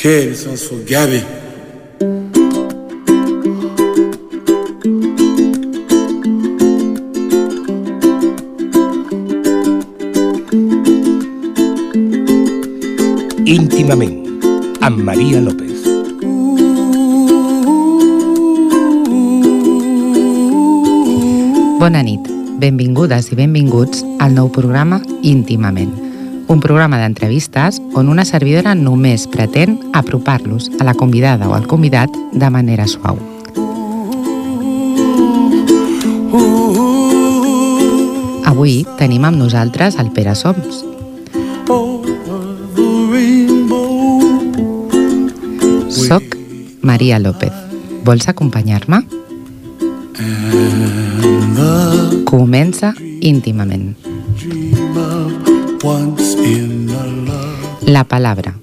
Quelle s'en soit gabée. íntimament, amb Maria López. Bona nit, benvingudes i benvinguts al nou programa Íntimament, un programa d'entrevistes on una servidora només pretén apropar-los a la convidada o al convidat de manera suau. Avui tenim amb nosaltres el Pere Soms. Soc Maria López. Vols acompanyar-me? Comença íntimament. La palabra.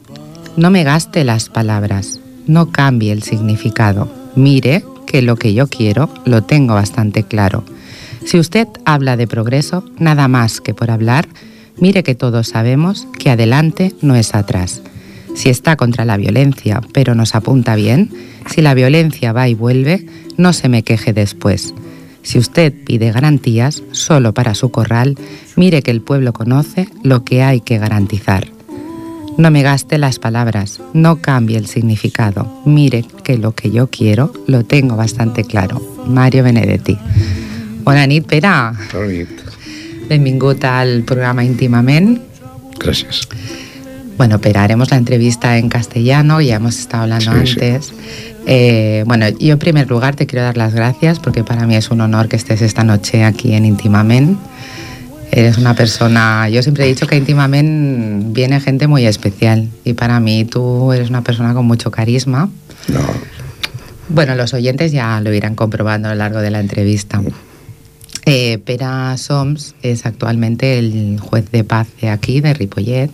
No me gaste las palabras. No cambie el significado. Mire que lo que yo quiero lo tengo bastante claro. Si usted habla de progreso, nada más que por hablar, mire que todos sabemos que adelante no es atrás. Si está contra la violencia, pero nos apunta bien, si la violencia va y vuelve, no se me queje después. Si usted pide garantías solo para su corral, mire que el pueblo conoce lo que hay que garantizar. No me gaste las palabras, no cambie el significado. Mire que lo que yo quiero lo tengo bastante claro. Mario Benedetti. Bona nit, Pere. Bona nit. Benvingut al programa Íntimament. Gracias. Bueno, Pera, haremos la entrevista en castellano, ya hemos estado hablando Sí, sí. antes. Eh, bueno, yo en primer lugar te quiero dar las gracias porque para mí es un honor que estés esta noche aquí en Intimament. Eres una persona, yo siempre he dicho que a Intimament viene gente muy especial y para mí tú eres una persona con mucho carisma. No, Bueno, los oyentes ya lo irán comprobando a lo largo de la entrevista. Eh, Pera Soms es actualmente el juez de paz de aquí, de Ripollet,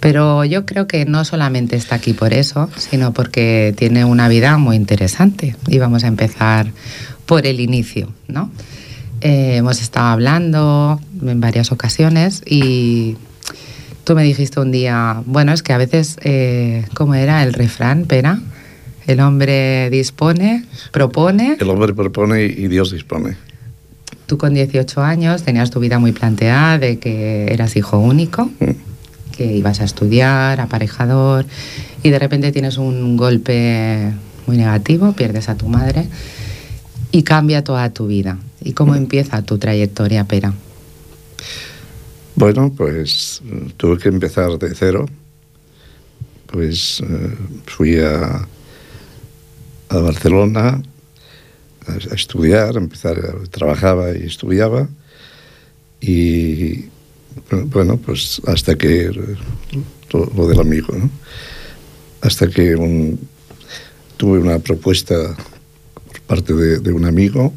pero yo creo que no solamente está aquí por eso, sino porque tiene una vida muy interesante. Y vamos a empezar por el inicio, ¿no? Eh, hemos estado hablando en varias ocasiones y tú me dijiste un día, bueno, es que a veces, eh, ¿cómo era el refrán, Pera? El hombre dispone, propone. el hombre propone y Dios dispone. Tú con 18 años tenías tu vida muy planteada de que eras hijo único, que ibas a estudiar, aparejador, y de repente tienes un golpe muy negativo, pierdes a tu madre y cambia toda tu vida. ¿Y cómo empieza tu trayectoria, Pera? Bueno, pues tuve que empezar de cero. Pues eh, fui a, a Barcelona a, estudiar, a empezar, trabajaba y estudiaba. Y bueno, pues hasta que lo, lo del amigo, ¿no? Hasta que un- tuve una propuesta parte de, un amigo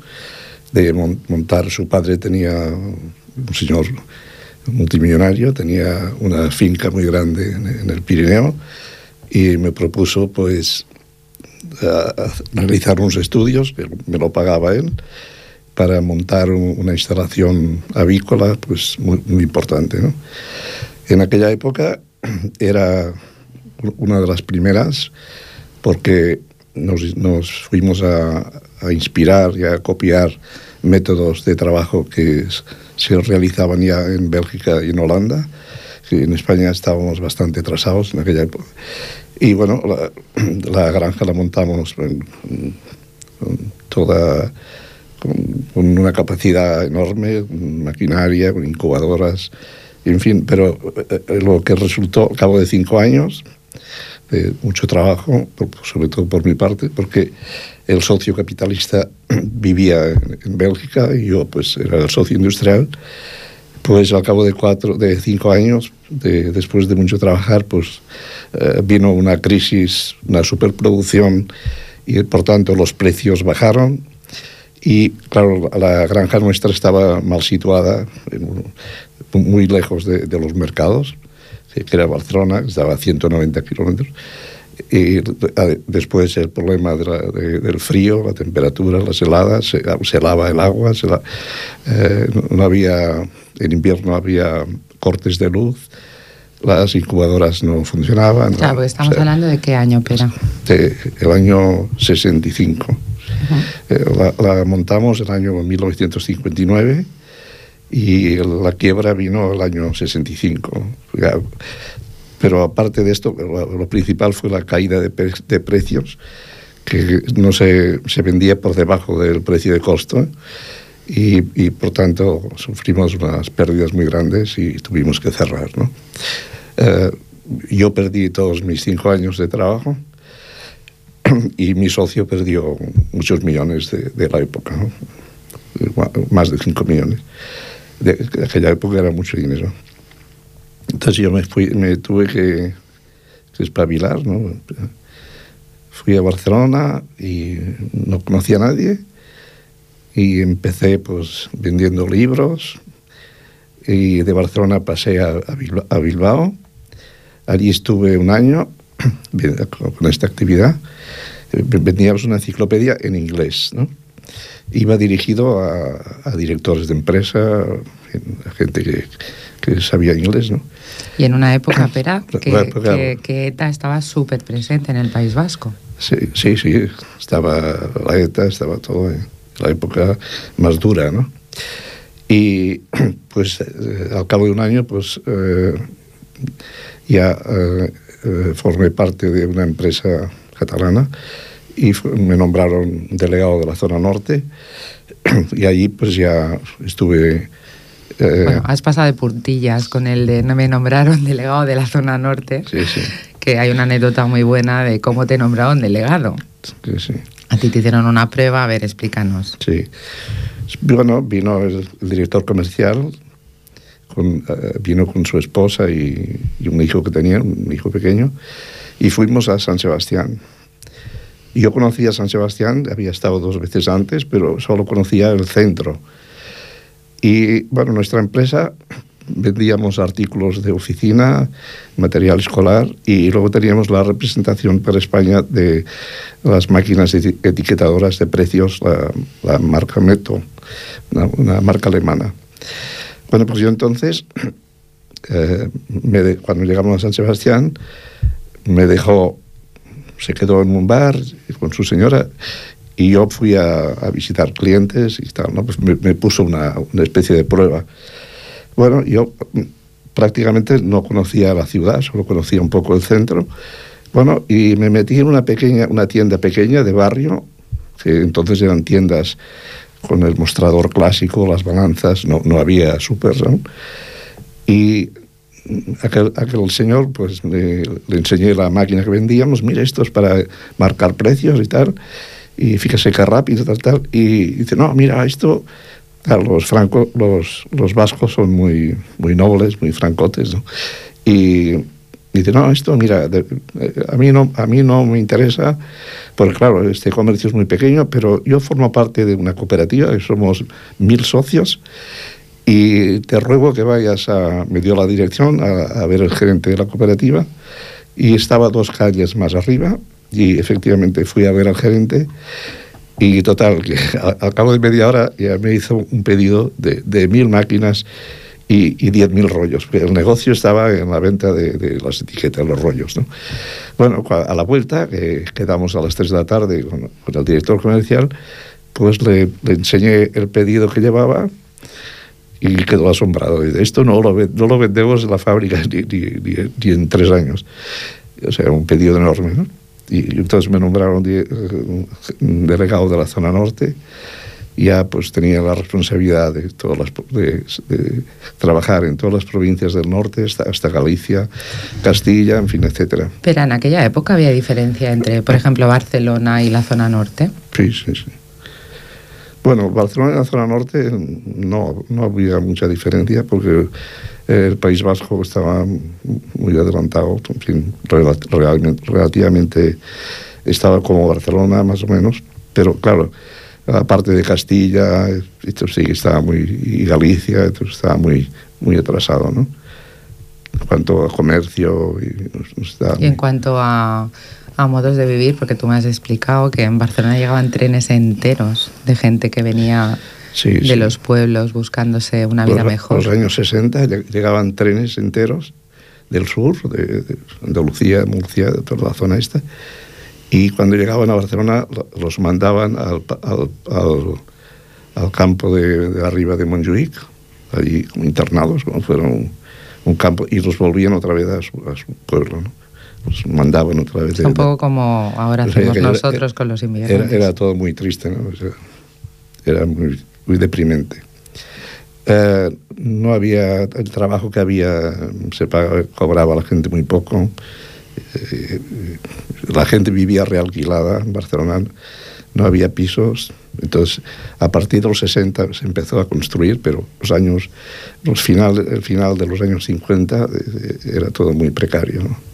de mon- montar, su padre tenía un señor multimillonario, tenía una finca muy grande en, el Pirineo y me propuso pues realizar unos estudios, me lo pagaba él, para montar un- una instalación avícola pues muy, muy importante. ¿no? En aquella época era una de las primeras porque nos, nos fuimos a, a inspirar y a copiar métodos de trabajo que se realizaban ya en Bélgica y en Holanda, que en España estábamos bastante atrasados en aquella época. Y bueno, la, la granja la montamos toda con, una capacidad enorme, maquinaria, con incubadoras, en fin, pero eh, lo que resultó al cabo de cinco años, de mucho trabajo, por- sobre todo por mi parte, porque el socio capitalista vivía en, en Bélgica y yo pues era el socio industrial, pues al cabo de cuatro, de cinco años, de- después de mucho trabajar, pues eh, vino una crisis, una superproducción y por tanto los precios bajaron. Y claro, la granja nuestra estaba mal situada, muy lejos de, de los mercados, que era Barcelona, estaba a 190 kilómetros. Y después el problema de la- de- del frío, la temperatura, las heladas, se, se helaba el agua, se la- eh, no, había, en invierno había cortes de luz, las incubadoras no funcionaban. Claro, porque estamos hablando de qué año, Pera. De, el año 65. Eh, la, la, montamos el año 1959 y la quiebra vino el año 65. Pero aparte de esto, lo, principal fue la caída de, de, precios, que no se, se vendía por debajo del precio de costo. Y, y, por tanto sufrimos unas pérdidas muy grandes y tuvimos que cerrar. ¿no? Eh, yo perdí todos mis cinco años de trabajo y mi socio perdió muchos millones de, de la época, ¿no? más de 5 millones. De, de, aquella época era mucho dinero. Entonces yo me, fui, me tuve que, que espabilar, ¿no? Fui a Barcelona y no conocía a nadie y empecé pues vendiendo libros y de Barcelona pasé a, a, Bilbao. Allí estuve un año con esta actividad vendíamos una enciclopedia en inglés, ¿no? Iba dirigido a, a directores de empresa, a gente que, que, sabía inglés, ¿no? Y en una época, Pera, que, época, que, que ETA estaba súper presente en el País Vasco. Sí, sí, sí, estaba la ETA, estaba todo en la época más dura, ¿no? Y pues eh, al cabo de un año, pues eh, ya eh, formé parte de una empresa catalana y me nombraron delegado de la zona norte y allí pues ya estuve... Eh, bueno, has pasado de puntillas con el de no me nombraron delegado de la zona norte, sí, sí. que hay una anécdota muy buena de cómo te nombraron delegado. Sí, sí. A ti te hicieron una prueba, a ver, explícanos. Sí. Bueno, vino el, el director comercial, con, uh, vino con su esposa y, y un hijo que tenía, un hijo pequeño, y fuimos a San Sebastián. Yo conocía San Sebastián, había estado dos veces antes, pero solo conocía el centro. Y bueno, nuestra empresa vendíamos artículos de oficina, material escolar y luego teníamos la representación para España de las máquinas etiquetadoras de precios, la, la marca Meto, una, una, marca alemana. Bueno, pues yo entonces, eh, me de, cuando llegamos a San Sebastián, me dejó se quedó en un bar con su señora y yo fui a, visitar clientes y tal, ¿no? Pues me, me puso una, una, especie de prueba. Bueno, yo prácticamente no conocía la ciudad, solo conocía un poco el centro. Bueno, y me metí en una pequeña, una tienda pequeña de barrio, que entonces eran tiendas con el mostrador clásico, las balanzas, no, no había súper, ¿no? Y aquel, aquel señor, pues le, enseñé la máquina que vendíamos, mire, esto es para marcar precios y tal, y fíjese qué rápido, tal, tal, y dice, no, mira, esto, claro, los francos, los, los vascos son muy, muy nobles, muy francotes, ¿no? Y dice, no, esto, mira, a, mí no, a mí no me interesa, porque claro, este comercio es muy pequeño, pero yo formo parte de una cooperativa, somos mil socios, y te ruego que vayas a, me dio la dirección a, a, ver el gerente de la cooperativa y estaba dos calles más arriba y efectivamente fui a ver al gerente y total, que al cabo de media hora ya me hizo un pedido de, de mil máquinas y, y diez mil rollos. El negocio estaba en la venta de, de, las etiquetas, los rollos. ¿no? Bueno, a la vuelta, que quedamos a las 3 de la tarde con, con el director comercial, pues le, le enseñé el pedido que llevaba y quedó asombrado. Dice, esto no lo, no lo vendemos en la fábrica ni, ni, ni, ni, en tres años. O sea, un pedido enorme. ¿no? Y, entonces me nombraron de, un delegado de la zona norte. Y ya pues tenía la responsabilidad de, todas las, de, de, trabajar en todas las provincias del norte, hasta, hasta Galicia, Castilla, en fin, etcétera. Pero en aquella época había diferencia entre, por ejemplo, Barcelona y la zona norte. Sí, sí, sí. Bueno, Barcelona y la zona norte no, no había mucha diferencia porque el País Vasco estaba muy adelantado, en fin, relativamente, estaba como Barcelona más o menos, pero claro, la parte de Castilla, esto sí estaba muy, y Galicia, esto estaba muy, muy atrasado, ¿no? En cuanto a comercio y, no y en cuanto a a modos de vivir, porque tú me has explicado que en Barcelona llegaban trenes enteros de gente que venía sí, de sí. los pueblos buscándose una vida los, mejor. En los años 60 llegaban trenes enteros del sur, de, de Andalucía, Murcia, de toda la zona esta. Y cuando llegaban a Barcelona los mandaban al, al, al, al campo de, de, arriba de Montjuic, allí internados, como fueron un campo, y los volvían otra vez a su, a su pueblo. ¿no? Los mandaban otra vez. Un poco como ahora hacemos o sea, nosotros era, con los inmigrantes. Era, era, todo muy triste, ¿no? O sea, era muy, muy deprimente. Eh, no había el trabajo que había, se pagaba, cobraba la gente muy poco. Eh, la gente vivía realquilada en Barcelona, no había pisos. Entonces, a partir de los 60 se empezó a construir, pero los años, los final, el final de los años 50 eh, era todo muy precario. ¿no?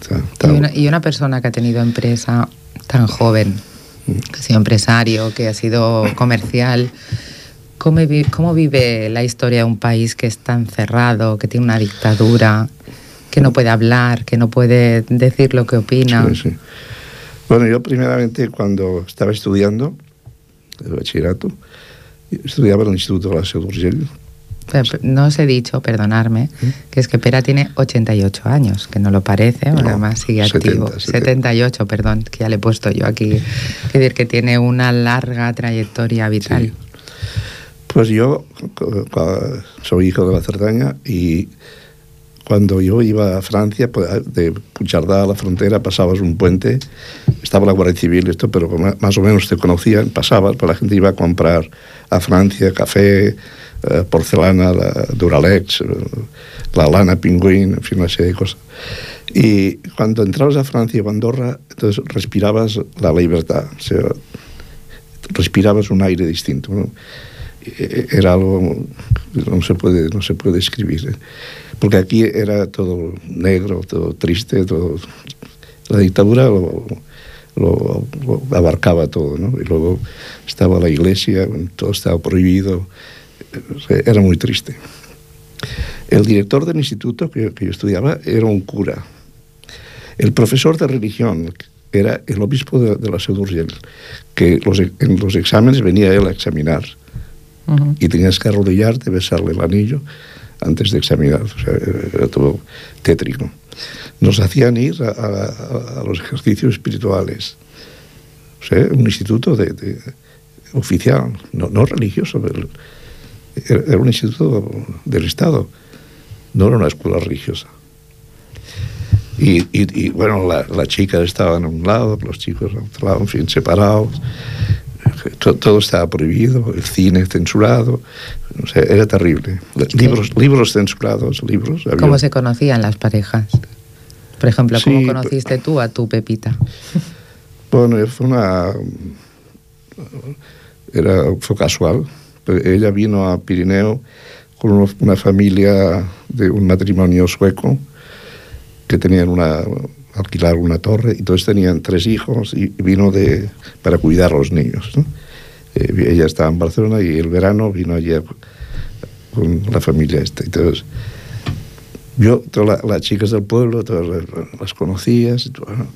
Está, está... Y, una, y, una, persona que ha tenido empresa tan joven, que ha sido empresario, que ha sido comercial, ¿cómo, ¿cómo vive la historia de un país que está encerrado, que tiene una dictadura? que no puede hablar, que no puede decir lo que opina. Sí, sí. Bueno, yo primeramente cuando estaba estudiando el bachillerato, estudiaba en el Instituto de la Seu d'Urgell. No os he dicho, perdonarme, ¿Eh? que es que Pera tiene 88 años, que no lo parece, no, además sigue 70, activo. 70. 78, perdón, que ya le he puesto yo aquí. Es decir, que tiene una larga trayectoria vital. Sí. Pues yo soy hijo de la Cerdaña y cuando yo iba a Francia, pues, de Puigcerdá a la frontera, pasabas un puente, estaba la Guardia Civil, esto, pero más o menos te conocían, pasabas, pues la gente iba a comprar a Francia café, eh, porcelana, la Duralex, la lana pingüín, en fin, una serie de cosas. Y cuando entrabas a Francia o Andorra, entonces respirabas la libertad, o sea, respirabas un aire distinto. ¿no? Era algo no se puede, no se puede describir. ¿eh? porque aquí era todo negro, todo triste, todo... La dictadura lo, lo, lo abarcaba todo, ¿no? Y luego estaba la iglesia, todo estaba prohibido, era muy triste. El director del instituto que, que yo estudiaba era un cura. El profesor de religión era el obispo de, de la Seu d'Urgell, que los, en los exámenes venía él a examinar. Uh -huh. Y tenías que arrodillarte, besarle el anillo antes de examinar. O sea, era todo tétrico. Nos hacían ir a, a, a los ejercicios espirituales. O sea, un instituto de, de oficial, no, no religioso, pero era un instituto del Estado, no era una escuela religiosa. Y, y, y bueno, la, la, chica estaba en un lado, los chicos en otro lado, en fin, separados. Todo, todo estaba prohibido, el cine censurado, o sea, era terrible. Libros, libros censurados, libros. Había... ¿Cómo se conocían las parejas? Por ejemplo, ¿cómo sí, conociste tú a tu Pepita? Bueno, fue una... Era, fue casual. Ella vino a Pirineo con una familia de un matrimonio sueco que tenían una alquilar una torre entonces tenían tres hijos y vino de para cuidar a los niños ¿no? eh, ella estaba en Barcelona y el verano vino allí con la familia esta. Entonces, yo, todas las la chicas del pueblo, todas las, las conocías, y tú, bueno,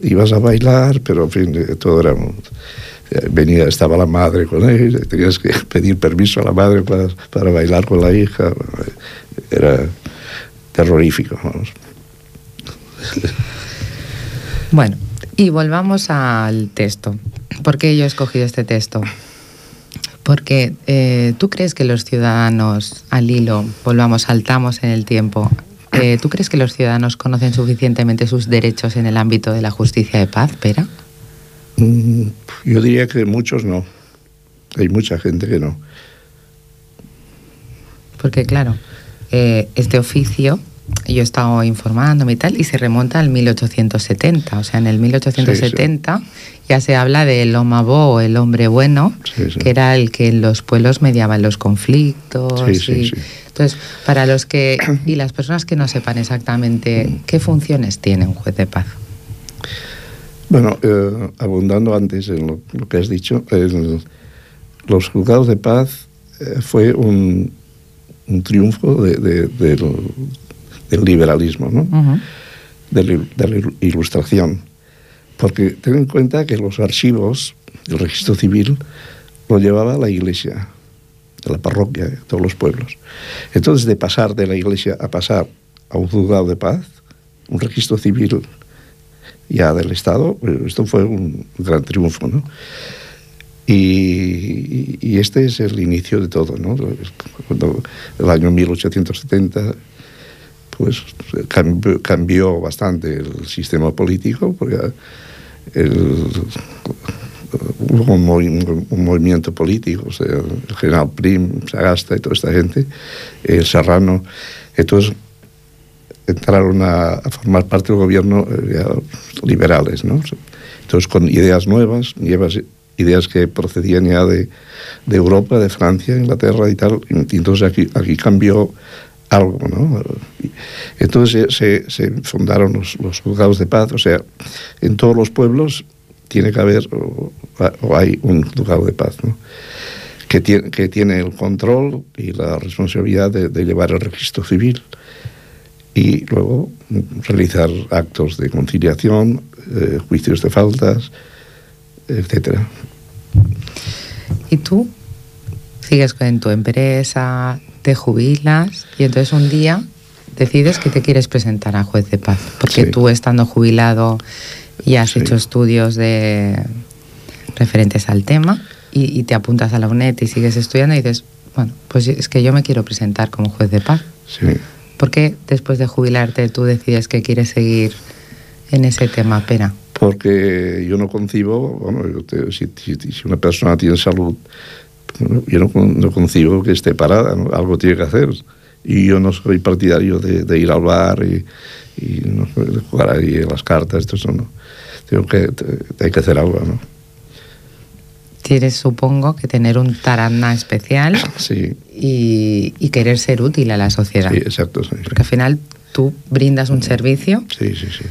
ibas a bailar, pero en fin, todo era... Venía, estaba la madre con él, tenías que pedir permiso a la madre para, para bailar con la hija. Era terrorífico, vamos. Bueno, y volvamos al texto. ¿Por qué yo he escogido este texto? Porque eh, tú crees que los ciudadanos, al hilo, volvamos, saltamos en el tiempo, eh, ¿tú crees que los ciudadanos conocen suficientemente sus derechos en el ámbito de la justicia de paz, Pera? Mm, yo diría que muchos no. Hay mucha gente que no. Porque claro, eh, este oficio yo he estado informándome y tal, y se remonta al 1870. O sea, en el 1870 sí, sí. ya se habla del homabo o el hombre bueno, sí, que era el que en los pueblos mediaba los conflictos. Y, entonces, para los que y las personas que no sepan exactamente qué funciones tiene un juez de paz. Bueno, eh, abundando antes en lo, lo, que has dicho, el, los juzgados de paz eh, fue un, un triunfo de, de, de, del liberalismo, ¿no? Uh -huh. de, de, la ilustración. Porque ten en cuenta que los archivos, el registro civil, lo llevaba la iglesia, de la parroquia, de todos los pueblos. Entonces, de pasar de la iglesia a pasar a un juzgado de paz, un registro civil ya del Estado, pues esto fue un gran triunfo, ¿no? Y, este es el inicio de todo, ¿no? Cuando el año 1870 pues cambió, cambió bastante el sistema político porque el, hubo un, movimiento político, el general Prim, Sagasta y toda esta gente, el Serrano, entonces entraron a, a formar parte del gobierno eh, liberales, ¿no? Entonces con ideas nuevas, ideas que procedían ya de, de Europa, de Francia, Inglaterra y tal, y entonces aquí, aquí cambió algo, ¿no? Entonces se, se fundaron los, los, juzgados de paz, o sea, en todos los pueblos tiene que haber o, o hay un juzgado de paz, ¿no? Que tiene, que tiene el control y la responsabilidad de, de llevar el registro civil y luego realizar actos de conciliación, eh, juicios de faltas, etcétera. ¿Y tú? Sigues en tu empresa, te jubilas y entonces un día decides que te quieres presentar a juez de paz, porque sí. tú estando jubilado y has sí. hecho estudios de referentes al tema y, y, te apuntas a la UNED y sigues estudiando y dices, bueno, pues es que yo me quiero presentar como juez de paz. Sí. ¿Por qué después de jubilarte tú decides que quieres seguir en ese tema, Pera? Porque yo no concibo, bueno, si, si, si una persona tiene salud, yo no, no concibo que esté parada, ¿no? algo tiene que hacer. Y yo no soy partidario de, de ir al bar y, y no, de jugar ahí las cartas, esto eso no. Tengo que, hay que hacer algo, ¿no? Tienes, supongo, que tener un tarana especial sí. y, y, querer ser útil a la sociedad. Sí, exacto. Sí. Porque al final tú brindas un servicio. Sí, sí, sí.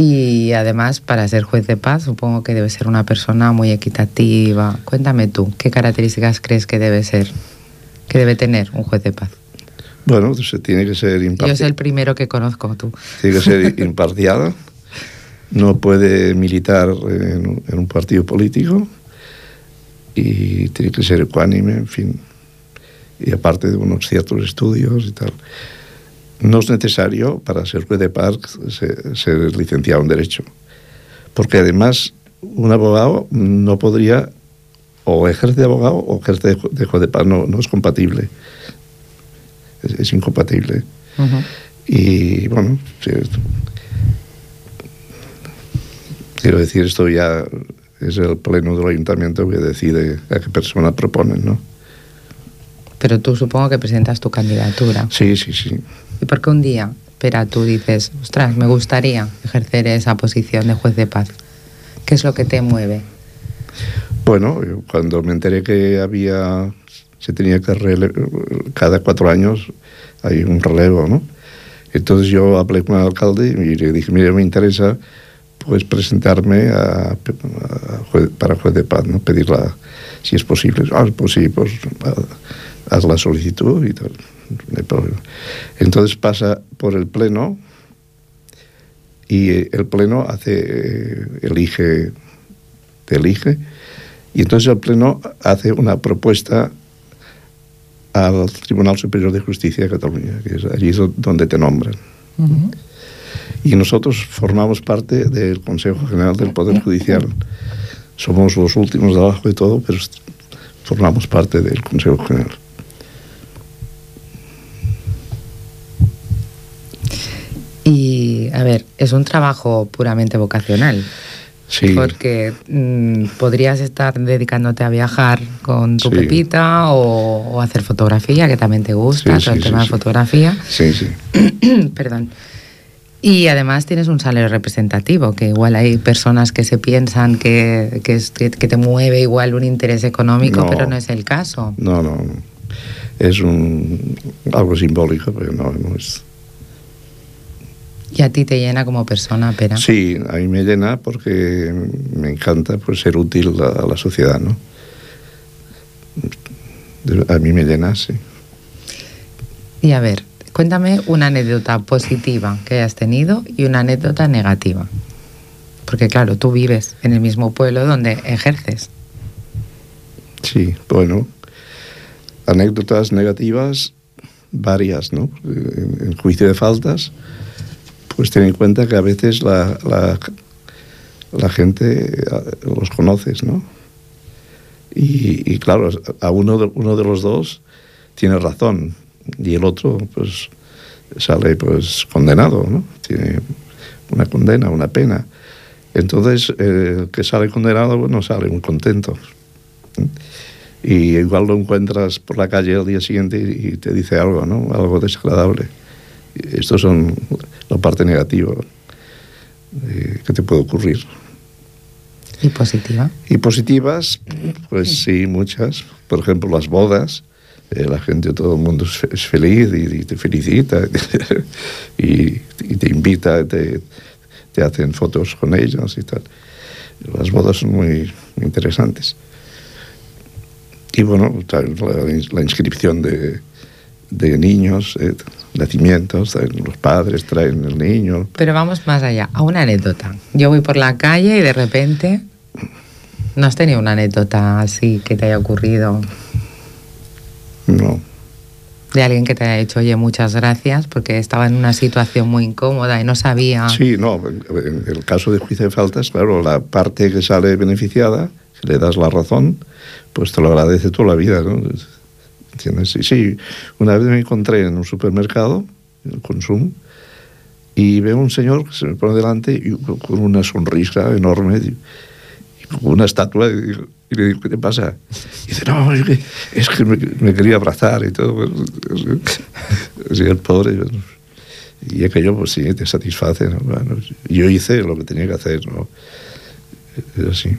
Y además, para ser juez de paz, supongo que debe ser una persona muy equitativa. Cuéntame tú, ¿qué características crees que debe ser, que debe tener un juez de paz? Bueno, se tiene que ser imparcial. Yo soy el primero que conozco, tú. Tiene que ser imparcial, no puede militar en, en, un partido político y tiene que ser ecuánime, en fin. Y aparte de unos ciertos estudios y tal no es necesario para ser juez de paz ser, ser, licenciado en Derecho. Porque además un abogado no podría o ejercer de abogado o ejercer de juez de paz, no, no es compatible. Es, es incompatible. Uh -huh. Y bueno, sí, quiero decir, esto ya es el pleno del ayuntamiento que decide a qué persona proponen, ¿no? Pero tú supongo que presentas tu candidatura. Sí, sí, sí. ¿Y por qué un día, espera, tú dices, ostras, me gustaría ejercer esa posición de juez de paz? ¿Qué es lo que te mueve? Bueno, cuando me enteré que había, se tenía que rele cada cuatro años hay un relevo, ¿no? Entonces yo hablé con el alcalde y le dije, mire, me interesa pues presentarme a, a juez, para juez de paz, ¿no? Pedirla, si es posible. Ah, pues sí, pues haz la solicitud y tal no hay problema. Entonces pasa por el Pleno y el Pleno hace, elige, te elige, y entonces el Pleno hace una propuesta al Tribunal Superior de Justicia de Cataluña, que es allí donde te nombran. Uh -huh. Y nosotros formamos parte del Consejo General del Poder Judicial. Somos los últimos de abajo de todo, pero formamos parte del Consejo General. Y, a ver, es un trabajo puramente vocacional. Sí. Porque mmm, podrías estar dedicándote a viajar con tu sí. pepita o, o, hacer fotografía, que también te gusta, sí, todo el tema de fotografía. Sí, sí. Perdón. Y además tienes un salario representativo, que igual hay personas que se piensan que, que, es, que, que te mueve igual un interés económico, no, pero no es el caso. No, no. Es un, algo simbólico, pero no, no es. ¿Y a ti te llena como persona, Pera? Sí, a mí me llena porque me encanta pues, ser útil a, a la sociedad, ¿no? A mí me llena, sí. Y a ver, cuéntame una anécdota positiva que hayas tenido y una anécdota negativa. Porque claro, tú vives en el mismo pueblo donde ejerces. Sí, bueno, anécdotas negativas, varias, ¿no? En, juicio de faltas, pues ten en cuenta que a veces la, la, la gente los conoces, ¿no? Y, y claro, a uno de, uno de los dos tiene razón y el otro, pues, sale pues condenado, ¿no? Tiene una condena, una pena. Entonces, eh, el que sale condenado, bueno, sale muy contento. Y igual lo encuentras por la calle al día siguiente y te dice algo, ¿no? Algo desagradable. Esto son la parte negativa eh, que te puede ocurrir. ¿Y positiva? Y positivas, pues sí, muchas. Por ejemplo, las bodas. Eh, la gente, todo el mundo es, feliz y, te felicita y, te invita, te, te, hacen fotos con ellos y tal. Las bodas son muy, interesantes. Y bueno, la, inscripción de, de niños, eh, nacimientos, los padres traen el niño. Pero vamos más allá, a una anécdota. Yo voy por la calle y de repente, ¿no has tenido una anécdota así que te haya ocurrido? No. De alguien que te haya dicho, oye, muchas gracias, porque estaba en una situación muy incómoda y no sabía. Sí, no, en el caso de juicio de faltas, claro, la parte que sale beneficiada, que le das la razón, pues te lo agradece toda la vida, ¿no? ¿Entiendes? Sí, sí, una vez me encontré en un supermercado, en el consumo, y veo un señor que se me pone delante y con una sonrisa enorme, y, con una estatua, y, y, le digo, ¿qué te pasa? Y dice, no, es que, es que me, me, quería abrazar y todo. Así el pobre. Y aquello, pues sí, te satisface. ¿no? Bueno, yo hice lo que tenía que hacer, ¿no? Es así.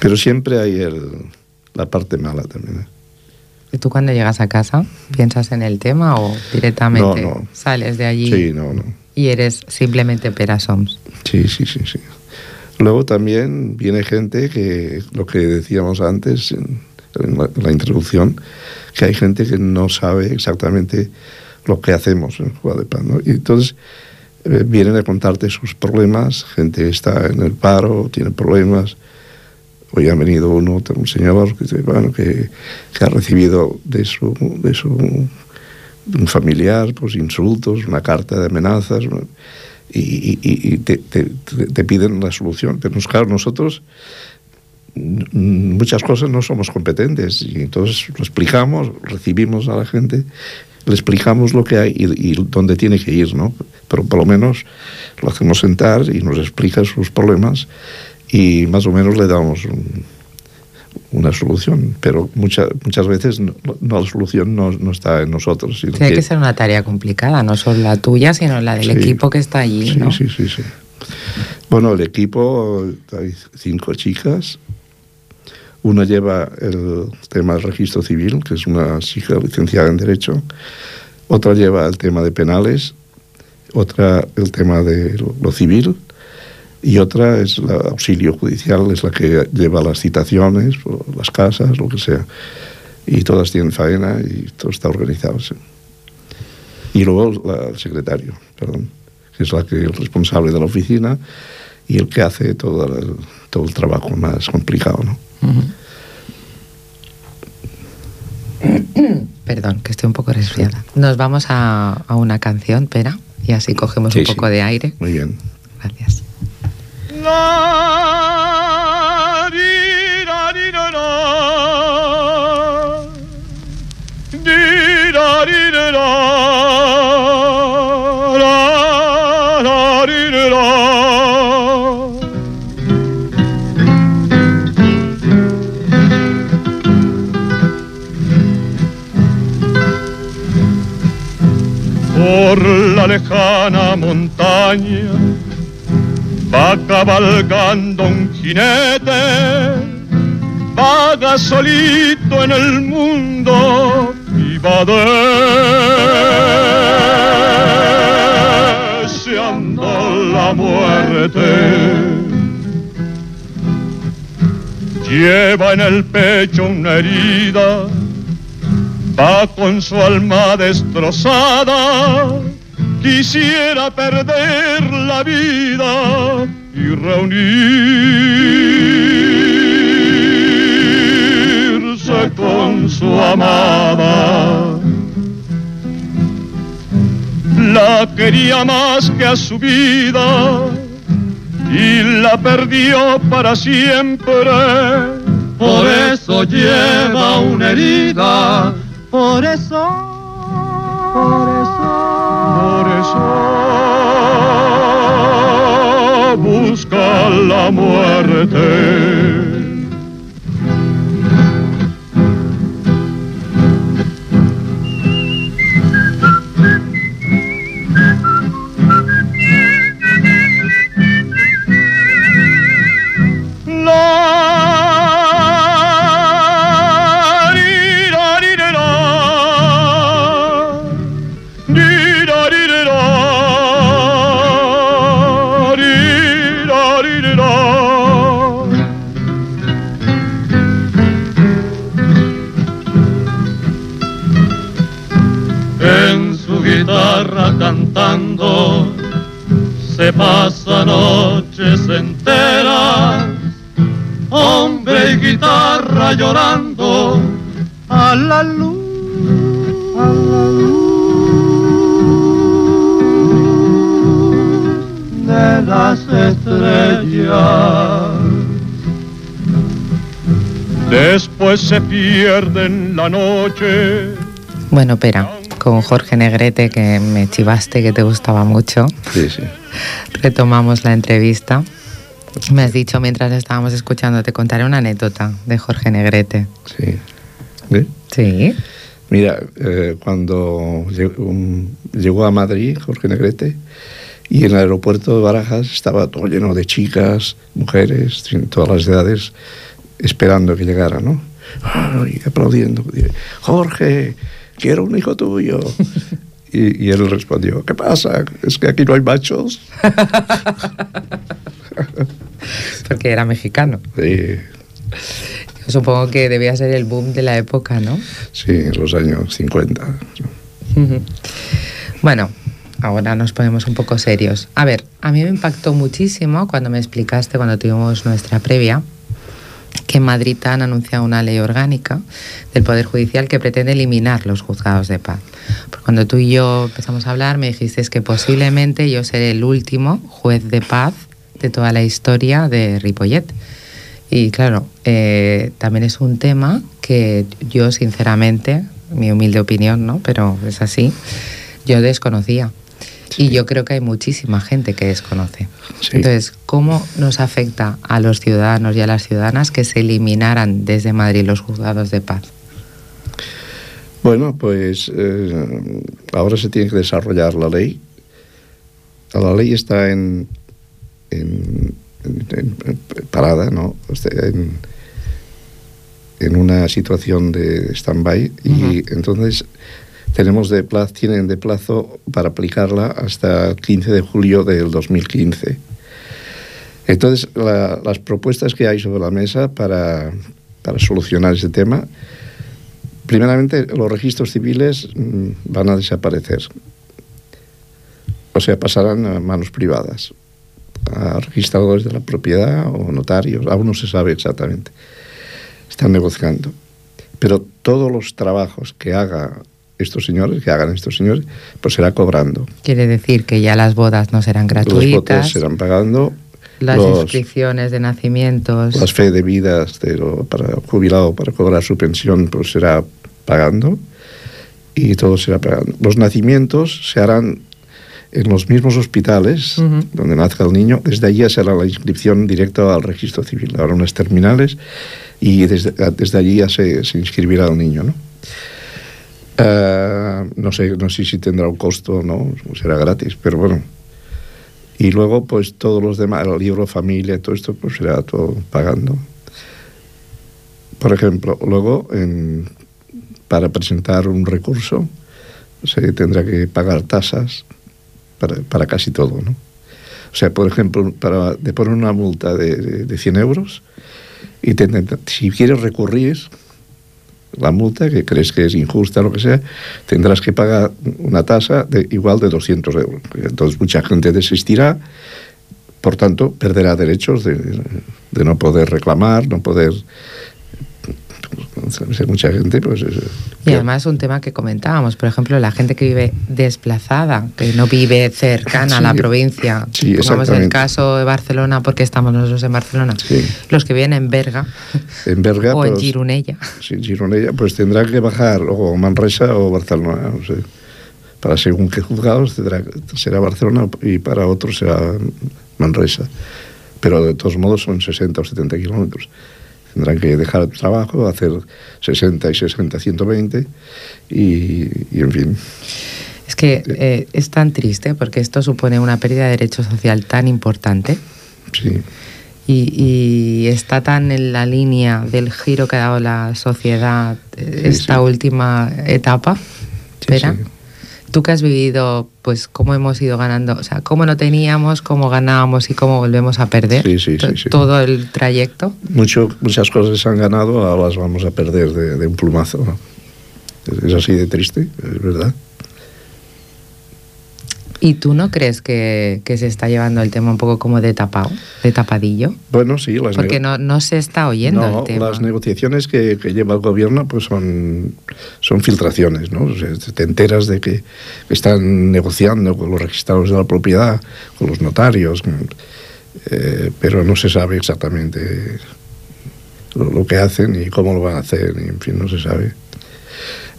Pero siempre hay el, la parte mala también. ¿eh? ¿Y tú cuando llegas a casa piensas en el tema o directamente no, no. sales de allí sí, no, no. y eres simplemente perasoms? Sí, sí, sí, sí. Luego también viene gente que, lo que decíamos antes en, la, introducción, que hay gente que no sabe exactamente lo que hacemos en Juega de Pan. ¿no? Y entonces eh, vienen a contarte sus problemas, gente está en el paro, tiene problemas. Hoy ha venido uno, un señor que, bueno, que, ha recibido de su, de su familiar pues, insultos, una carta de amenazas. Y, y, y te, te, te, piden la solución. Pero claro, nosotros muchas cosas no somos competentes y entonces lo explicamos, recibimos a la gente, le explicamos lo que hay y, y dónde tiene que ir, ¿no? Pero por lo menos lo hacemos sentar y nos explica sus problemas y más o menos le damos un, una solución, pero muchas muchas veces no, no la solución no, no, está en nosotros. Tiene que, que, ser una tarea complicada, no solo la tuya, sino la del sí, equipo que está allí. Sí, ¿no? sí, sí, sí. Bueno, el equipo, hay cinco chicas. Una lleva el tema del registro civil, que es una chica licenciada en Derecho. Otra lleva el tema de penales. Otra el tema de lo civil y otra es la auxilio judicial, es la que lleva las citaciones, o las casas, lo que sea. Y todas tienen faena y todo está organizado. ¿sí? Y luego la, el secretario, perdón, que es la que el responsable de la oficina y el que hace todo el, todo el trabajo más complicado. ¿no? Uh -huh. Perdón, que estoy un poco resfriada. Nos vamos a, a una canción, Pera, y así cogemos sí, un poco sí. de aire. Muy bien. Gracias. Lejana montaña va cabalgando un jinete, vaga solito en el mundo y va deseando la muerte. Lleva en el pecho una herida, va con su alma destrozada quisiera perder la vida y reunirse con su amada. la quería más que a su vida y la perdió para siempre. Por eso lleva una herida, por eso, por eso, por eso busca la muerte. Pasa noches enteras, hombre y guitarra llorando a la luz, a la luz de las estrellas. Después se pierde en la noche. Bueno, espera, con Jorge Negrete, que me chivaste, que te gustaba mucho. Sí, sí. Retomamos la entrevista. Me has dicho mientras estábamos escuchando, te contaré una anécdota de Jorge Negrete. Sí. ¿Sí? Sí. Mira, eh, cuando llegó, um, llegó, a Madrid Jorge Negrete y en el aeropuerto de Barajas estaba todo lleno de chicas, mujeres, en todas las edades, esperando que llegara, ¿no? Ay, aplaudiendo. Jorge, quiero un hijo tuyo. Y, y, él respondió, ¿qué pasa? ¿Es que aquí no hay machos? Porque era mexicano. Sí. Supongo que debía ser el boom de la época, ¿no? Sí, en los años 50. bueno, ahora nos ponemos un poco serios. A ver, a mí me impactó muchísimo cuando me explicaste, cuando tuvimos nuestra previa, que en Madrid han anunciado una ley orgánica del Poder Judicial que pretende eliminar los juzgados de paz. Porque cuando tú y yo empezamos a hablar, me dijiste que posiblemente yo seré el último juez de paz de toda la historia de Ripollet. Y claro, eh, también es un tema que yo, sinceramente, mi humilde opinión, ¿no? Pero es así, yo desconocía. Sí. Y yo creo que hay muchísima gente que desconoce. Sí. Entonces, ¿cómo nos afecta a los ciudadanos y a las ciudadanas que se eliminaran desde Madrid los juzgados de paz? Bueno, pues eh, ahora se tiene que desarrollar la ley. La ley está en, en, en, en parada, ¿no? En, en, una situación de stand-by uh -huh. y entonces tenemos de plazo, tienen de plazo para aplicarla hasta el 15 de julio del 2015. Entonces, la, las propuestas que hay sobre la mesa para, para solucionar ese tema, primeramente, los registros civiles mmm, van a desaparecer. O sea, pasarán a manos privadas, a registradores de la propiedad o notarios, aún no se sabe exactamente. Están negociando. Pero todos los trabajos que haga estos señores, que hagan estos señores, pues será cobrando. Quiere decir que ya las bodas no serán gratuitas. Los serán pagando. Las los, inscripciones de nacimientos. Las fe de vidas de lo, para jubilado para cobrar su pensión, pues será pagando. Y todo será pagando. Los nacimientos se harán en los mismos hospitales uh -huh. donde nazca el niño. Desde allí será la inscripción directa al registro civil. Habrá unas terminales y desde, desde allí ya se, se inscribirá el niño, ¿no? Uh, no sé no sé si tendrá un costo no será gratis pero bueno. Y luego pues todos los demás el libro familia todo esto pues será todo pagando. Por ejemplo luego para presentar un recurso se tendrá que pagar tasas para, casi todo no o sea por ejemplo para de poner una multa de, de, de 100 euros y te, si quieres recurrir la multa, que crees que es injusta, lo que sea, tendrás que pagar una tasa de igual de 200 euros. Entonces mucha gente desistirá, por tanto, perderá derechos de, de no poder reclamar, no poder mucha gente, pues... eso. Y además un tema que comentábamos, por ejemplo, la gente que vive desplazada, que no vive cercana a la Sí. provincia. Sí, Pongamos el caso de Barcelona, porque estamos nosotros en Barcelona. Sí. Los que viven en Berga En Berga, o en pues, Gironella. Sí, Gironella, pues tendrá que bajar o Manresa o Barcelona, no sé. Para según qué juzgados tendrá, será Barcelona y para otros será Manresa. Pero de todos modos son 60 o 70 kilómetros. Tendrán que dejar el trabajo, hacer 60 y 60, 120 y, y en fin. Es que eh, es tan triste porque esto supone una pérdida de derecho social tan importante Sí, y, y está tan en la línea del giro que ha dado la sociedad eh, Sí, esta sí. última etapa. Sí. Tú que has vivido, pues cómo hemos ido ganando, o sea, cómo no teníamos, cómo ganábamos y cómo volvemos a perder Sí, sí, sí, sí. todo el trayecto. Mucho, muchas cosas se han ganado, ahora las vamos a perder de, de un plumazo. ¿no? Es así de triste, es verdad. ¿Y tú no crees que, que se está llevando el tema un poco como de tapado, de tapadillo? Bueno, sí, las Porque no, no se está oyendo No, el tema. las negociaciones que, que lleva el gobierno pues son, son filtraciones, ¿no? O sea, te enteras de que están negociando con los registrados de la propiedad, con los notarios, eh, pero no se sabe exactamente lo, lo que hacen y cómo lo van a hacer, y, en fin, no se sabe.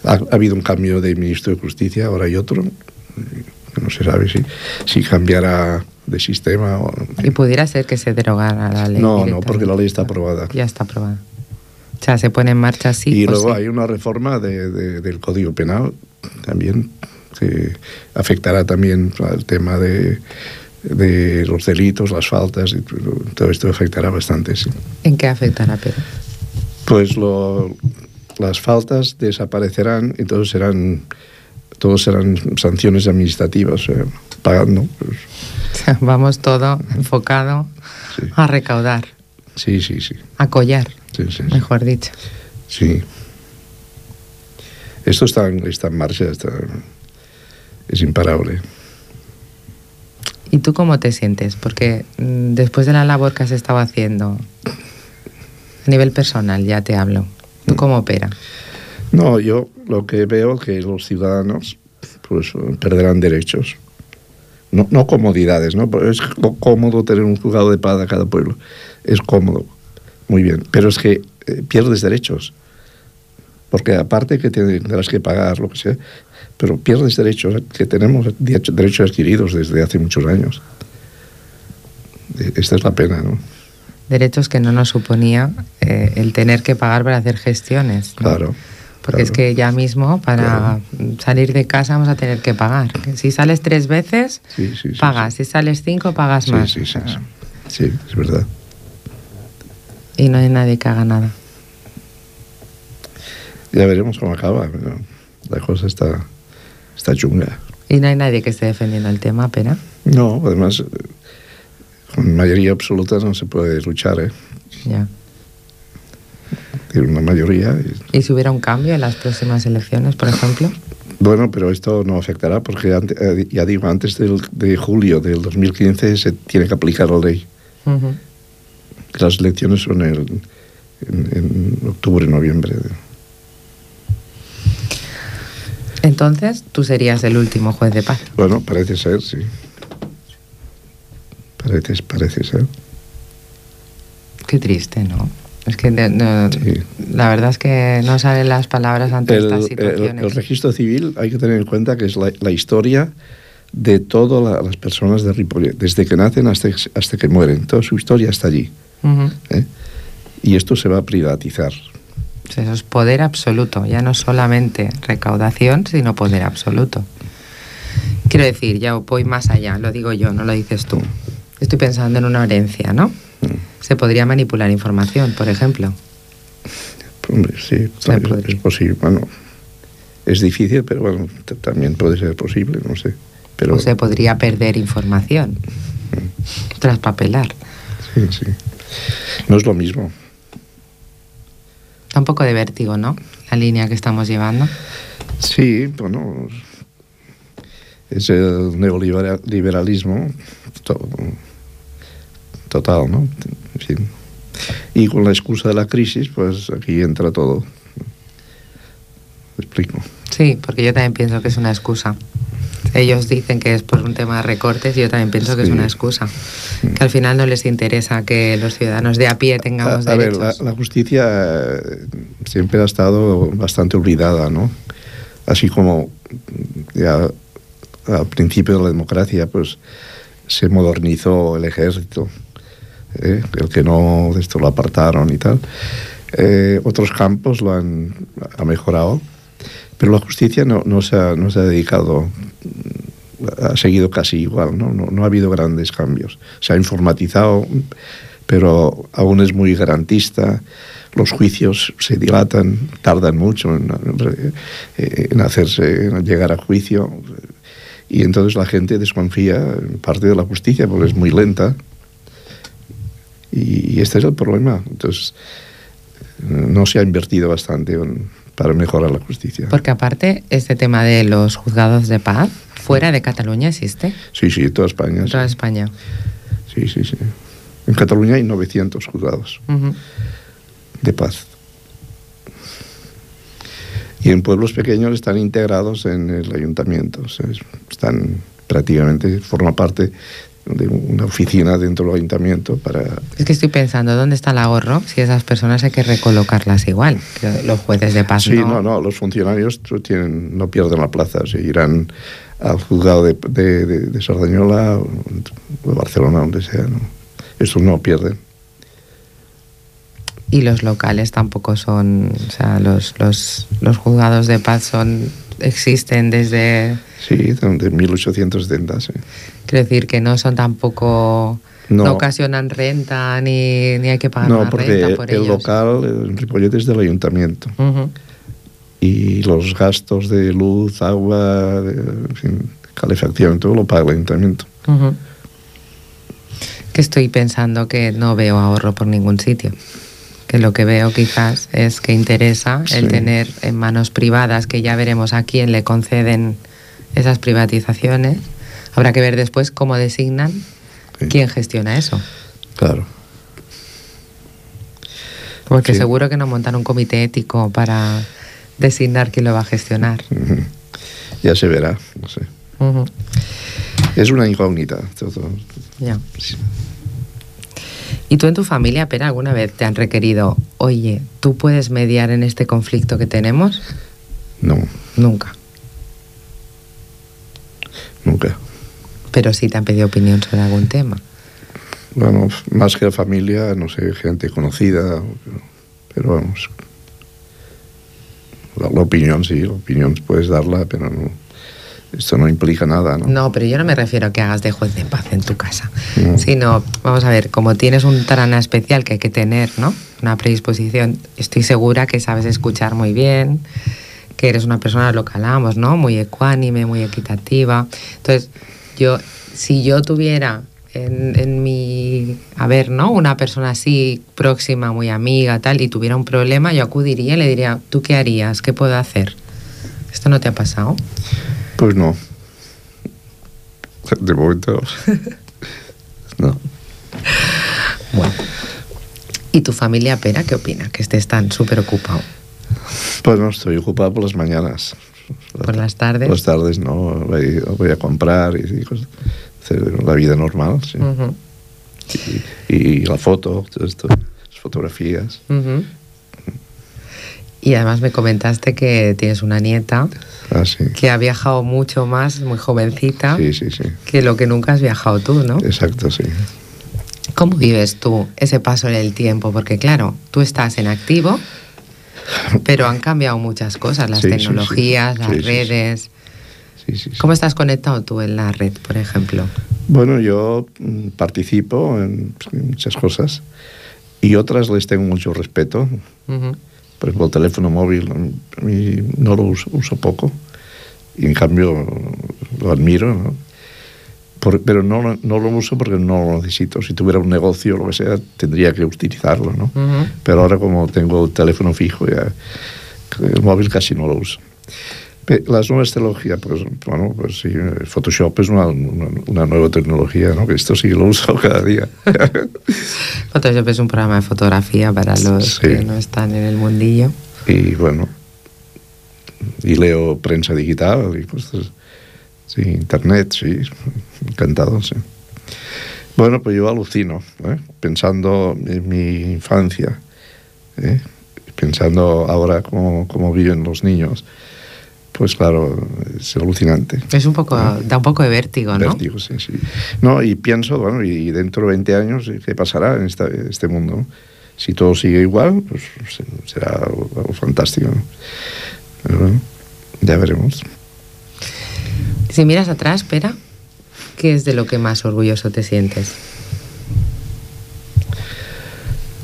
Ha, ha habido un cambio de ministro de Justicia, ahora hay otro, no se sabe si, si cambiará de sistema o... Y pudiera ser que se derogara la ley. No, no, porque la ley está aprobada. Ya está aprobada. O sea, se pone en marcha así. y luego sí. hay una reforma de- de- del Código Penal también que afectará también al tema de, de los delitos, las faltas, y todo esto afectará bastante. sí. ¿En qué afectará, pero? Pues lo- las faltas desaparecerán y todos serán, todos serán sanciones administrativas, eh, pagando. pues, vamos todo enfocado Sí. a recaudar, sí, sí, sí. a collar, sí, sí, mejor dicho. Sí. Esto está en, está en marcha, está- es imparable. ¿Y tú cómo te sientes? Porque mm, después de la labor que has estado haciendo, a nivel personal ya te hablo, Mm. ¿tú cómo opera? No, yo lo que veo que los ciudadanos pues perderán derechos. No, no comodidades, ¿no? Es có- cómodo tener un juzgado de paz a cada pueblo. Es cómodo. Muy bien. Pero es que eh, pierdes derechos. Porque aparte que tendrás que pagar lo que sea, pero pierdes derechos que tenemos de- derechos adquiridos desde hace muchos años. Eh, Esta es la pena, ¿no? Derechos que no nos suponía eh, el tener que pagar para hacer gestiones. ¿no? Claro. Porque es que ya mismo para salir de casa vamos a tener que pagar. Si sales tres veces, Sí, sí, sí, pagas. Si sales cinco, pagas más. sí, sí, sí. Sí, es verdad. Y no hay nadie que haga nada. Ya veremos cómo acaba. pero la cosa está, está chunga. Y no hay nadie que esté defendiendo el tema, pena. No, además, eh, con mayoría absoluta no se puede luchar. ¿eh? Ya. Tiene una mayoría. y- ¿Y si hubiera un cambio en las próximas elecciones, por ejemplo? bueno, pero esto no afectará porque, ante- eh, ya digo, antes del- de julio del 2015 se tiene que aplicar la ley. Las elecciones son el, en, en octubre, noviembre. Entonces, tú serías el último juez de paz. Bueno, parece ser, sí. Parece, parece ser. Qué triste, ¿no? Es que de- no- Sí. la verdad es que no salen las palabras ante el, estas situaciones. el registro civil hay que tener en cuenta que es la, la historia de todas la- las personas de Ripollet, desde que nacen hasta, hasta que mueren. Toda su historia está allí. ¿eh? Y esto se va a privatizar. Eso es poder absoluto, ya no solamente recaudación, sino poder absoluto. Quiero decir, ya voy más allá, lo digo yo, no lo dices tú. Estoy pensando en una herencia, ¿no? Se podría manipular información, por ejemplo. Hombre, sí, es, es posible. Bueno, es difícil, pero bueno, también puede ser posible, no sé. Pero, O se podría perder información. Traspapelar. sí, sí. No es lo mismo. Da un poco de vértigo, ¿no? La línea que estamos llevando. Sí, bueno, es el neoliberalismo to- total, ¿no? Fin. Y con la excusa de la crisis, pues aquí entra todo. explico. Sí, porque yo también pienso que es una excusa. Ellos dicen que es por un tema de recortes y yo también pienso que es Sí. una excusa. Que al final no les interesa que los ciudadanos de a pie tengamos A, a ver, la, la justicia eh, siempre ha estado bastante olvidada, ¿no? Así como ya al principio de la democracia, pues se modernizó el ejército, ¿eh? el que no esto lo apartaron y tal. Eh, otros campos lo han ha mejorado, pero la justicia no, no, se, ha, no se ha dedicado, ha seguido casi igual, ¿no? No, no ha habido grandes cambios. Se ha informatizado, pero aún es muy garantista. Los juicios se dilatan, tardan mucho en, en hacerse, en llegar a juicio. Y entonces la gente desconfía en parte de la justicia porque es muy lenta. Y, y este es el problema. Entonces, no se ha invertido bastante en- para mejorar la justicia. Porque aparte, este tema de los juzgados de paz, fuera de Cataluña existe, Sí, sí, toda España. en sí. toda España. Sí, sí, sí. En Cataluña hay 900 juzgados de paz. Y en pueblos pequeños están integrados en el ayuntamiento. O sea, es- están prácticamente, forma parte de una oficina dentro del ayuntamiento para... Es que estoy pensando, ¿dónde está el ahorro? Si esas personas hay que recolocarlas igual. que los jueces de paz Sí, no, no, los funcionarios tienen, no pierden la plaza, se irán al juzgado de, de, de- de Sardañola o de Barcelona, donde sea. ¿no? Estos no pierden. Y los locales tampoco son, o sea, los, los, los juzgados de paz son existen desde, Sí, de 1870, sí. quiero decir que no son tampoco, no, No. ocasionan renta ni, ni hay que pagar No, porque renta por el ellos. local en Ripollet es del ayuntamiento. Ujú. Y los gastos de luz, agua, de, en fin, calefacción, todo lo paga el ayuntamiento. Ujú. Que estoy pensando que no veo ahorro por ningún sitio. Que lo que veo quizás es que interesa el tener en manos privadas, que ya veremos a quién le conceden esas privatizaciones. Habrá que ver después cómo designan Sí. quién gestiona eso. Claro. Porque Sí. seguro que no montan un comité ético para designar quién lo va a gestionar. Ya se verá, no sé. Es una incógnita. Todo. Ya. ¿Y tú en tu familia, Pera, alguna vez te han requerido, oye, ¿tú puedes mediar en este conflicto que tenemos? No, Nunca. nunca. Pero sí te han pedido opinión sobre algún tema. Bueno, más que la familia, no sé, gente conocida, pero, pero vamos. La, la opinión, sí, la opinión puedes darla, pero no, esto no implica nada, ¿no? No, pero yo no me refiero a que hagas de juez de paz en tu casa. No. Sino, vamos a ver, como tienes un tarana especial que hay que tener, ¿no? Una predisposición, estoy segura que sabes escuchar muy bien, que eres una persona, lo que hablamos, ¿no? Muy ecuánime, muy equitativa. Entonces, yo, si yo tuviera en, en mi, a ver, ¿no? Una persona así próxima, muy amiga, tal, y tuviera un problema, yo acudiría y le diría, ¿tú qué harías? ¿Qué puedo hacer? ¿Esto no te ha pasado? Pues no. De momento. no. Bueno. ¿Y tu familia, Pera, qué opina? Que estés tan súper ocupado. Pues no, estoy ocupado por las mañaas. Por las tardes. Por las tardes no, voy, voy a comprar y, y cosas. Hacer la vida normal, sí. Y, y la foto, todo esto, las fotografías. Y además me comentaste que tienes una nieta Ah, sí. que ha viajado mucho más, muy jovencita, Sí, sí, sí. que lo que nunca has viajado tú, ¿no? Exacto, sí. ¿Cómo vives tú ese paso en el tiempo? Porque claro, tú estás en activo, pero han cambiado muchas cosas, las tecnologías, las redes. Sí, sí, sí. ¿Cómo estás conectado tú en la red, por ejemplo? Bueno, yo mm, participo en, pues, en muchas cosas y otras les tengo mucho respeto. Ujú. Por ejemplo, el teléfono móvil a mí no lo uso, uso poco y en cambio lo admiro, ¿no? Por- pero no, lo- no lo uso porque no lo necesito. Si tuviera un negocio o lo que sea, tendría que utilizarlo, ¿no? Ujú. Pero ahora como tengo teléfono fijo, ya el móvil casi no lo uso. Pe- Las nuevas tecnologías, pues bueno, pues sí, Photoshop es una, una, una nueva tecnología, ¿no? Que esto sí lo uso cada día. Photoshop es un programa de fotografía para los Sí. que no están en el mundillo. y bueno, y leo prensa digital y cosas. Sí, internet, sí, encantado, sí. Bueno, pues yo alucino, ¿eh? pensando en mi infancia, ¿eh? pensando ahora cómo, cómo, viven los niños. Pues claro, es alucinante. Es un poco, ¿no? da un poco de vértigo, ¿no? Vértigo, sí, sí. No, y pienso, bueno, y dentro de 20 años, ¿qué pasará en esta, este mundo? Si todo sigue igual, pues será algo fantástico. ¿no? Pero bueno, ya veremos. Si miras atrás, espera, ¿qué es de lo que más orgulloso te sientes?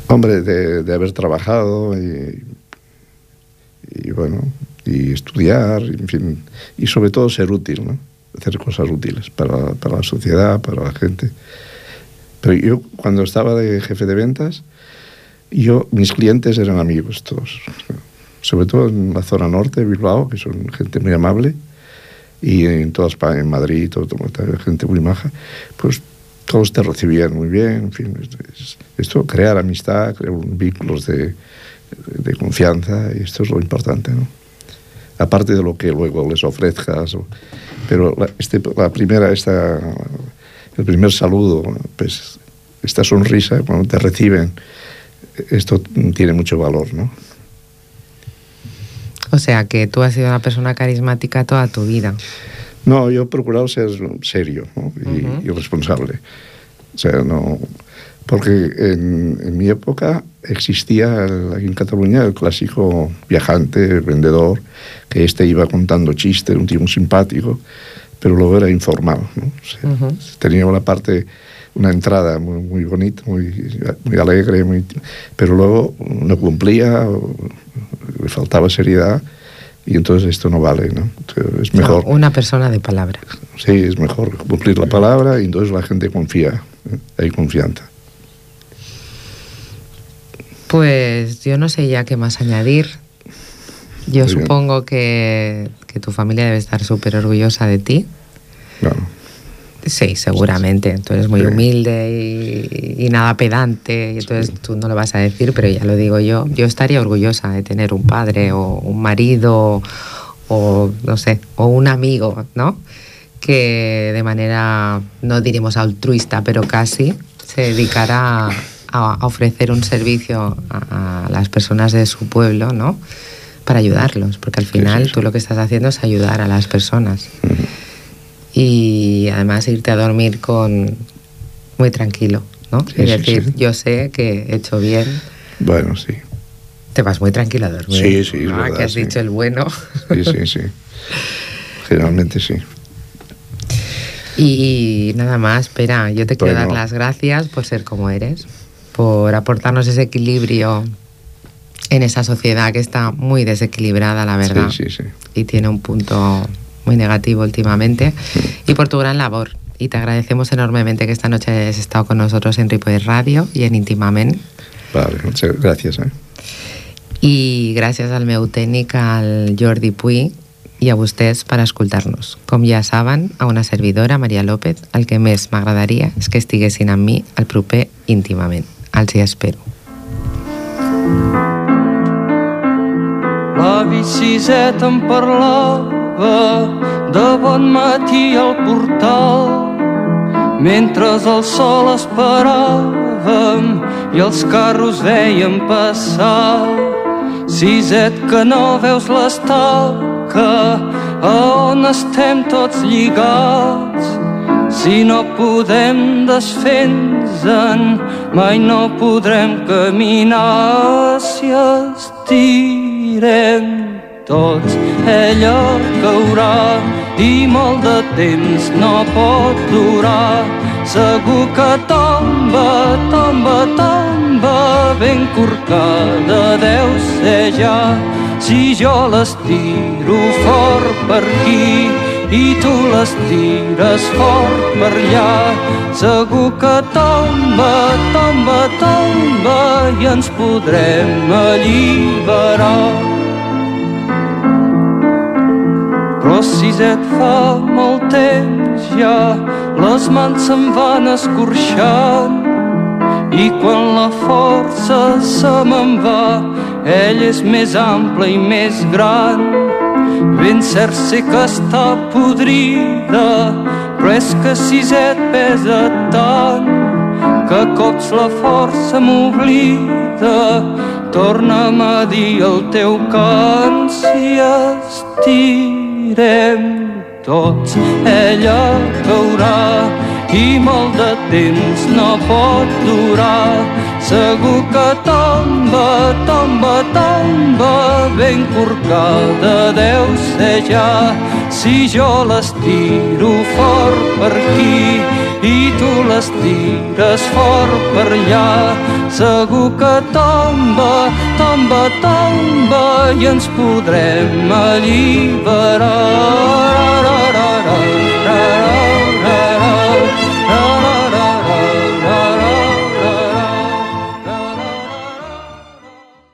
Hombre, de, de haber trabajado y, y, bueno, y estudiar, en fin, y sobre todo ser útil, ¿no? Hacer cosas útiles para, para la sociedad, para la gente. Pero yo, cuando estaba de jefe de ventas, yo, mis clientes eran amigos todos, sobre todo en la zona norte de Bilbao, que son gente muy amable, y en toda España, en Madrid, todo, todo, gente muy maja, pues todos te recibían muy bien, en fin, es, esto, crear amistad, crear vínculos de, de, confianza, y esto es lo importante, ¿no? Aparte de lo que luego les ofrezcas, pero la, este, la primera, esta, el primer saludo, pues esta sonrisa cuando te reciben, esto tiene mucho valor, ¿no? O sea, que tú has sido una persona carismática toda tu vida. No, yo he procurado ser serio ¿no? y, uh -huh. y, responsable. O sea, no. Porque en, en mi época existía el, aquí en Cataluña el clásico viajante, el vendedor, que este iba contando chistes, un muy simpático, pero luego era informal. ¿no? O sea, uh -huh. Tenía una parte una entrada muy, muy bonita, muy, muy alegre, muy, pero luego no cumplía, le faltaba seriedad y entonces esto no vale, ¿no? Es mejor... No, una persona de palabra. Sí, es mejor cumplir la palabra y entonces la gente confía, ¿eh? hay confianza. Pues yo no sé ya qué más añadir. Yo Muy supongo que, que, tu familia debe estar súper orgullosa de ti. Claro. Sí, seguramente. Tú eres muy sí. humilde y, y, nada pedante, y entonces sí. tú no lo vas a decir, pero ya lo digo yo. Yo estaría orgullosa de tener un padre o un marido o, no sé, o un amigo, ¿no? Que de manera, no diremos altruista, pero casi, se dedicara a, a ofrecer un servicio a, a, las personas de su pueblo, ¿no? Para ayudarlos, porque al final sí, tú lo que estás haciendo es ayudar a las personas. Uh -huh y además irte a dormir con muy tranquilo, ¿no? Sí, es decir, yo sé que he hecho bien. Bueno, sí. Te vas muy tranquilo a dormir. Sí, sí, ¿no? verdad, Que has dicho el bueno. Sí, sí, sí. Generalmente sí. Y nada más, espera, yo te quiero bueno. dar las gracias por ser como eres, por aportarnos ese equilibrio en esa sociedad que está muy desequilibrada, la verdad. Sí, sí, sí. Y tiene un punto muy negativo últimamente, y por tu gran labor. Y te agradecemos enormemente que esta noche hayas estado con nosotros en Ripoll Radio y en Intimament. Vale, muchas gracias. Eh? I gràcies al meu tècnic, al Jordi Puy, i a vostès per escoltar-nos. Com ja saben, a una servidora, Maria López, el que més m'agradaria és que estiguessin amb mi el proper íntimament. Els hi espero. La biciseta em parlava de bon matí al portal. Mentre el sol esperàvem i els carros veiem passar. Siset que no veus l'estaca a on estem tots lligats si no podem desfer-nos-en mai no podrem caminar. Si estirem tots ella caurà i molt de temps no pot durar. Segur que tomba, tomba, tomba ben corcada deu ser ja. Si jo l'estiro fort i tu les tires fort per allà segur que tomba, tomba, tomba i ens podrem alliberar. Però si et fa molt temps ja les mans se'n van escorxant. I quan la força se me'n va ell és més ample i més gran Ben cert sé que està podrida, però és que si et pesa tant que cops la força m'oblida. Torna'm a dir el teu cant si estirem tots. Ella caurà i molt de temps no pot durar. Segur que tomba, tomba, tomba ben corcada deu ser ja si jo l'estiro fort per aquí i tu les tires fort per allà. Segur que tomba, tomba, tomba i ens podrem alliberar. Ra, ra, ra, ra.